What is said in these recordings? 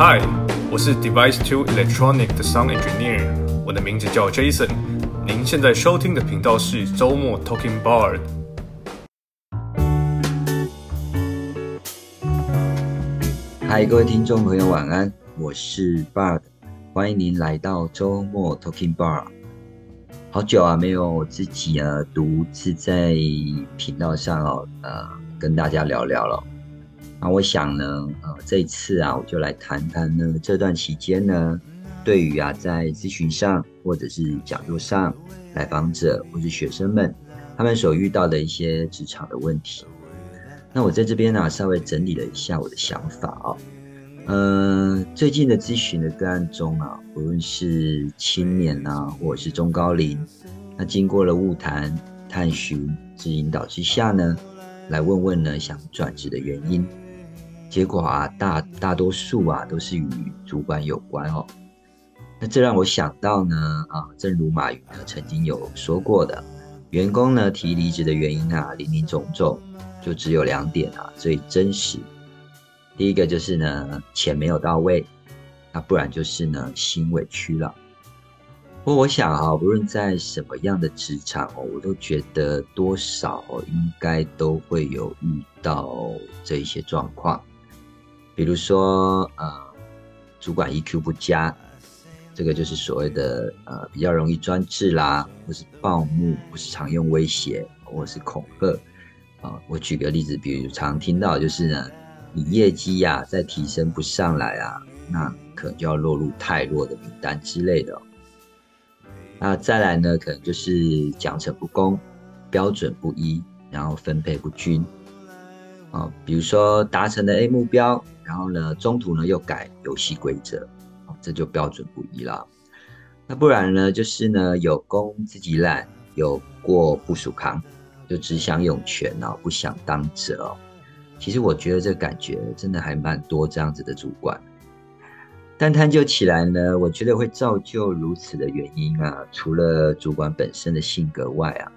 Hi，我是 Device Two Electronic 的 Sound Engineer，我的名字叫 Jason。您现在收听的频道是周末 Talking Bar。嗨，各位听众朋友，晚安，我是 Bard，欢迎您来到周末 Talking Bar。好久啊，没有自己啊独自在频道上哦，呃，跟大家聊聊了。那我想呢，呃，这一次啊，我就来谈谈呢，这段期间呢，对于啊，在咨询上或者是讲座上，来访者或是学生们，他们所遇到的一些职场的问题。那我在这边呢，稍微整理了一下我的想法啊，呃，最近的咨询的个案中啊，无论是青年啊，或者是中高龄，那经过了物谈、探寻、之引导之下呢，来问问呢，想转职的原因。结果啊，大大多数啊都是与主管有关哦。那这让我想到呢，啊，正如马云呢曾经有说过的，员工呢提离职的原因啊，林林总总，就只有两点啊，最真实。第一个就是呢，钱没有到位，那不然就是呢，心委屈了。不过我想啊，无论在什么样的职场哦，我都觉得多少应该都会有遇到这一些状况。比如说，呃，主管 EQ 不佳，这个就是所谓的呃比较容易专制啦，或是暴怒，或是常用威胁，或是恐吓。啊，我举个例子，比如常听到就是呢，你业绩呀再提升不上来啊，那可能就要落入太弱的名单之类的。那再来呢，可能就是奖惩不公，标准不一，然后分配不均。啊，比如说达成了 A 目标。然后呢，中途呢又改游戏规则，这就标准不一了。那不然呢，就是呢有功自己揽，有过不属扛，就只想涌泉哦，不想当者哦。其实我觉得这感觉真的还蛮多这样子的主管。但探究起来呢，我觉得会造就如此的原因啊，除了主管本身的性格外啊，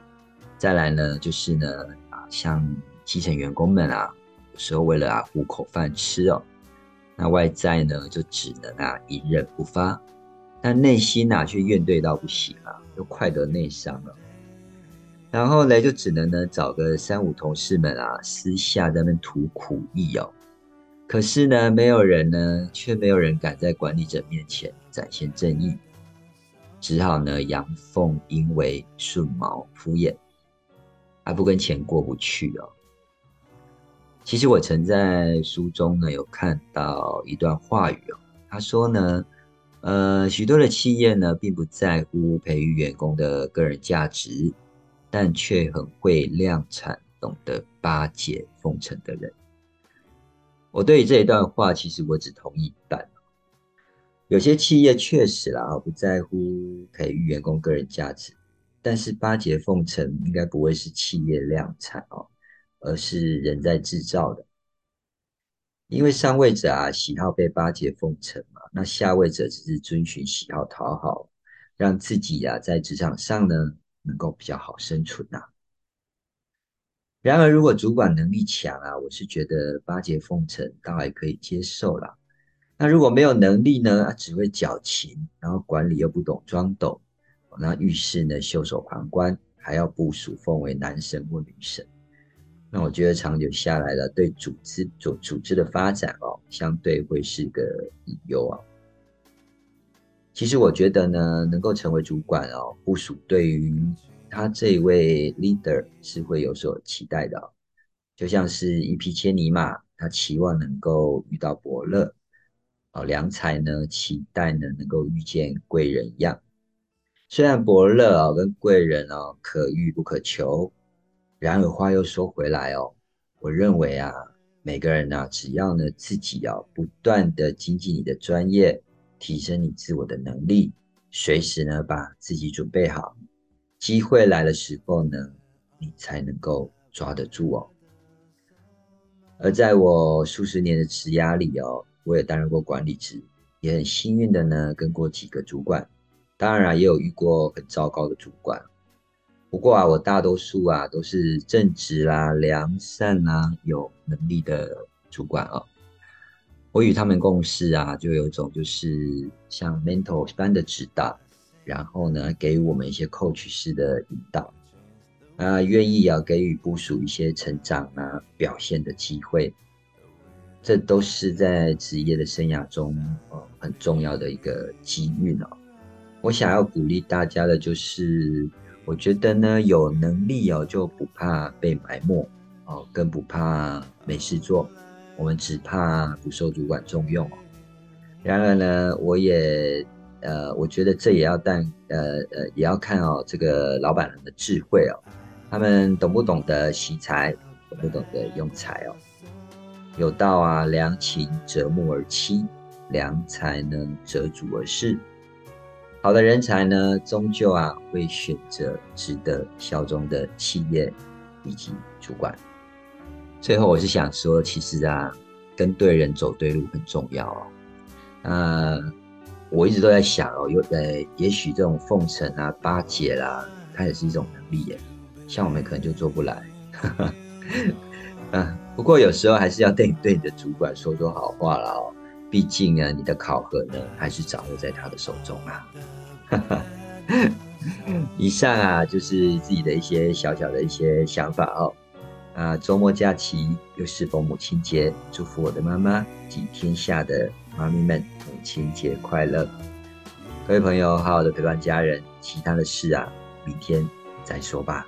再来呢就是呢啊，像基层员工们啊。有时候为了啊糊口饭吃哦，那外在呢就只能啊隐忍不发，但内心呐却怨怼到不行啊，又快得内伤了。然后呢就只能呢找个三五同事们啊私下在那吐苦意哦。可是呢没有人呢，却没有人敢在管理者面前展现正义，只好呢阳奉阴违，顺毛敷衍，还不跟钱过不去哦。其实我曾在书中呢有看到一段话语哦，他说呢，呃，许多的企业呢并不在乎培育员工的个人价值，但却很会量产，懂得巴结奉承的人。我对于这一段话，其实我只同意一半。有些企业确实啦，不在乎培育员工个人价值，但是巴结奉承应该不会是企业量产哦。而是人在制造的，因为上位者啊喜好被巴结奉承嘛，那下位者只是遵循喜好讨好，让自己啊在职场上呢能够比较好生存呐。然而，如果主管能力强啊，我是觉得巴结奉承倒还可以接受啦。那如果没有能力呢，只会矫情，然后管理又不懂装懂，那遇事呢袖手旁观，还要部署奉为男神或女神。那我觉得长久下来了，对组织组组织的发展哦，相对会是个隐忧啊。其实我觉得呢，能够成为主管哦，部署对于他这一位 leader 是会有所期待的。就像是一匹千里马，他期望能够遇到伯乐哦，良才呢期待呢能够遇见贵人一样。虽然伯乐啊跟贵人哦可遇不可求。然而话又说回来哦，我认为啊，每个人呢，只要呢自己要不断的精进你的专业，提升你自我的能力，随时呢把自己准备好，机会来的时候呢，你才能够抓得住哦。而在我数十年的职涯里哦，我也担任过管理职，也很幸运的呢跟过几个主管，当然也有遇过很糟糕的主管。不过啊，我大多数啊都是正直啦、良善啦、有能力的主管啊。我与他们共事啊，就有一种就是像 mentor 般的指导，然后呢，给予我们一些 coach 式的引导，啊，愿意要给予部署一些成长啊、表现的机会，这都是在职业的生涯中呃很重要的一个机遇哦。我想要鼓励大家的就是，我觉得呢，有能力哦，就不怕被埋没哦，更不怕没事做。我们只怕不受主管重用。然而呢，我也呃，我觉得这也要但呃呃，也要看哦，这个老板人的智慧哦，他们懂不懂得惜才，懂不懂得用才哦。有道啊，良禽择木而栖，良才呢择主而事。好的人才呢，终究啊会选择值得效忠的企业以及主管。最后，我是想说，其实啊，跟对人走对路很重要哦。那我一直都在想哦，有呃，也许这种奉承啊、巴结啦，它也是一种能力耶。像我们可能就做不来。嗯，不过有时候还是要对对你的主管说说好话了哦。毕竟呢，你的考核呢，还是掌握在他的手中啊。以上啊，就是自己的一些小小的一些想法哦。啊，周末假期又是逢母亲节，祝福我的妈妈及天下的妈咪们母亲节快乐！各位朋友，好好的陪伴家人，其他的事啊，明天再说吧。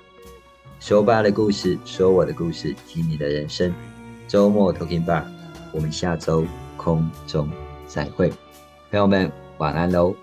说吧的故事，说我的故事，听你的人生。周末 Talking Bar，我们下周空中再会，朋友们晚安喽。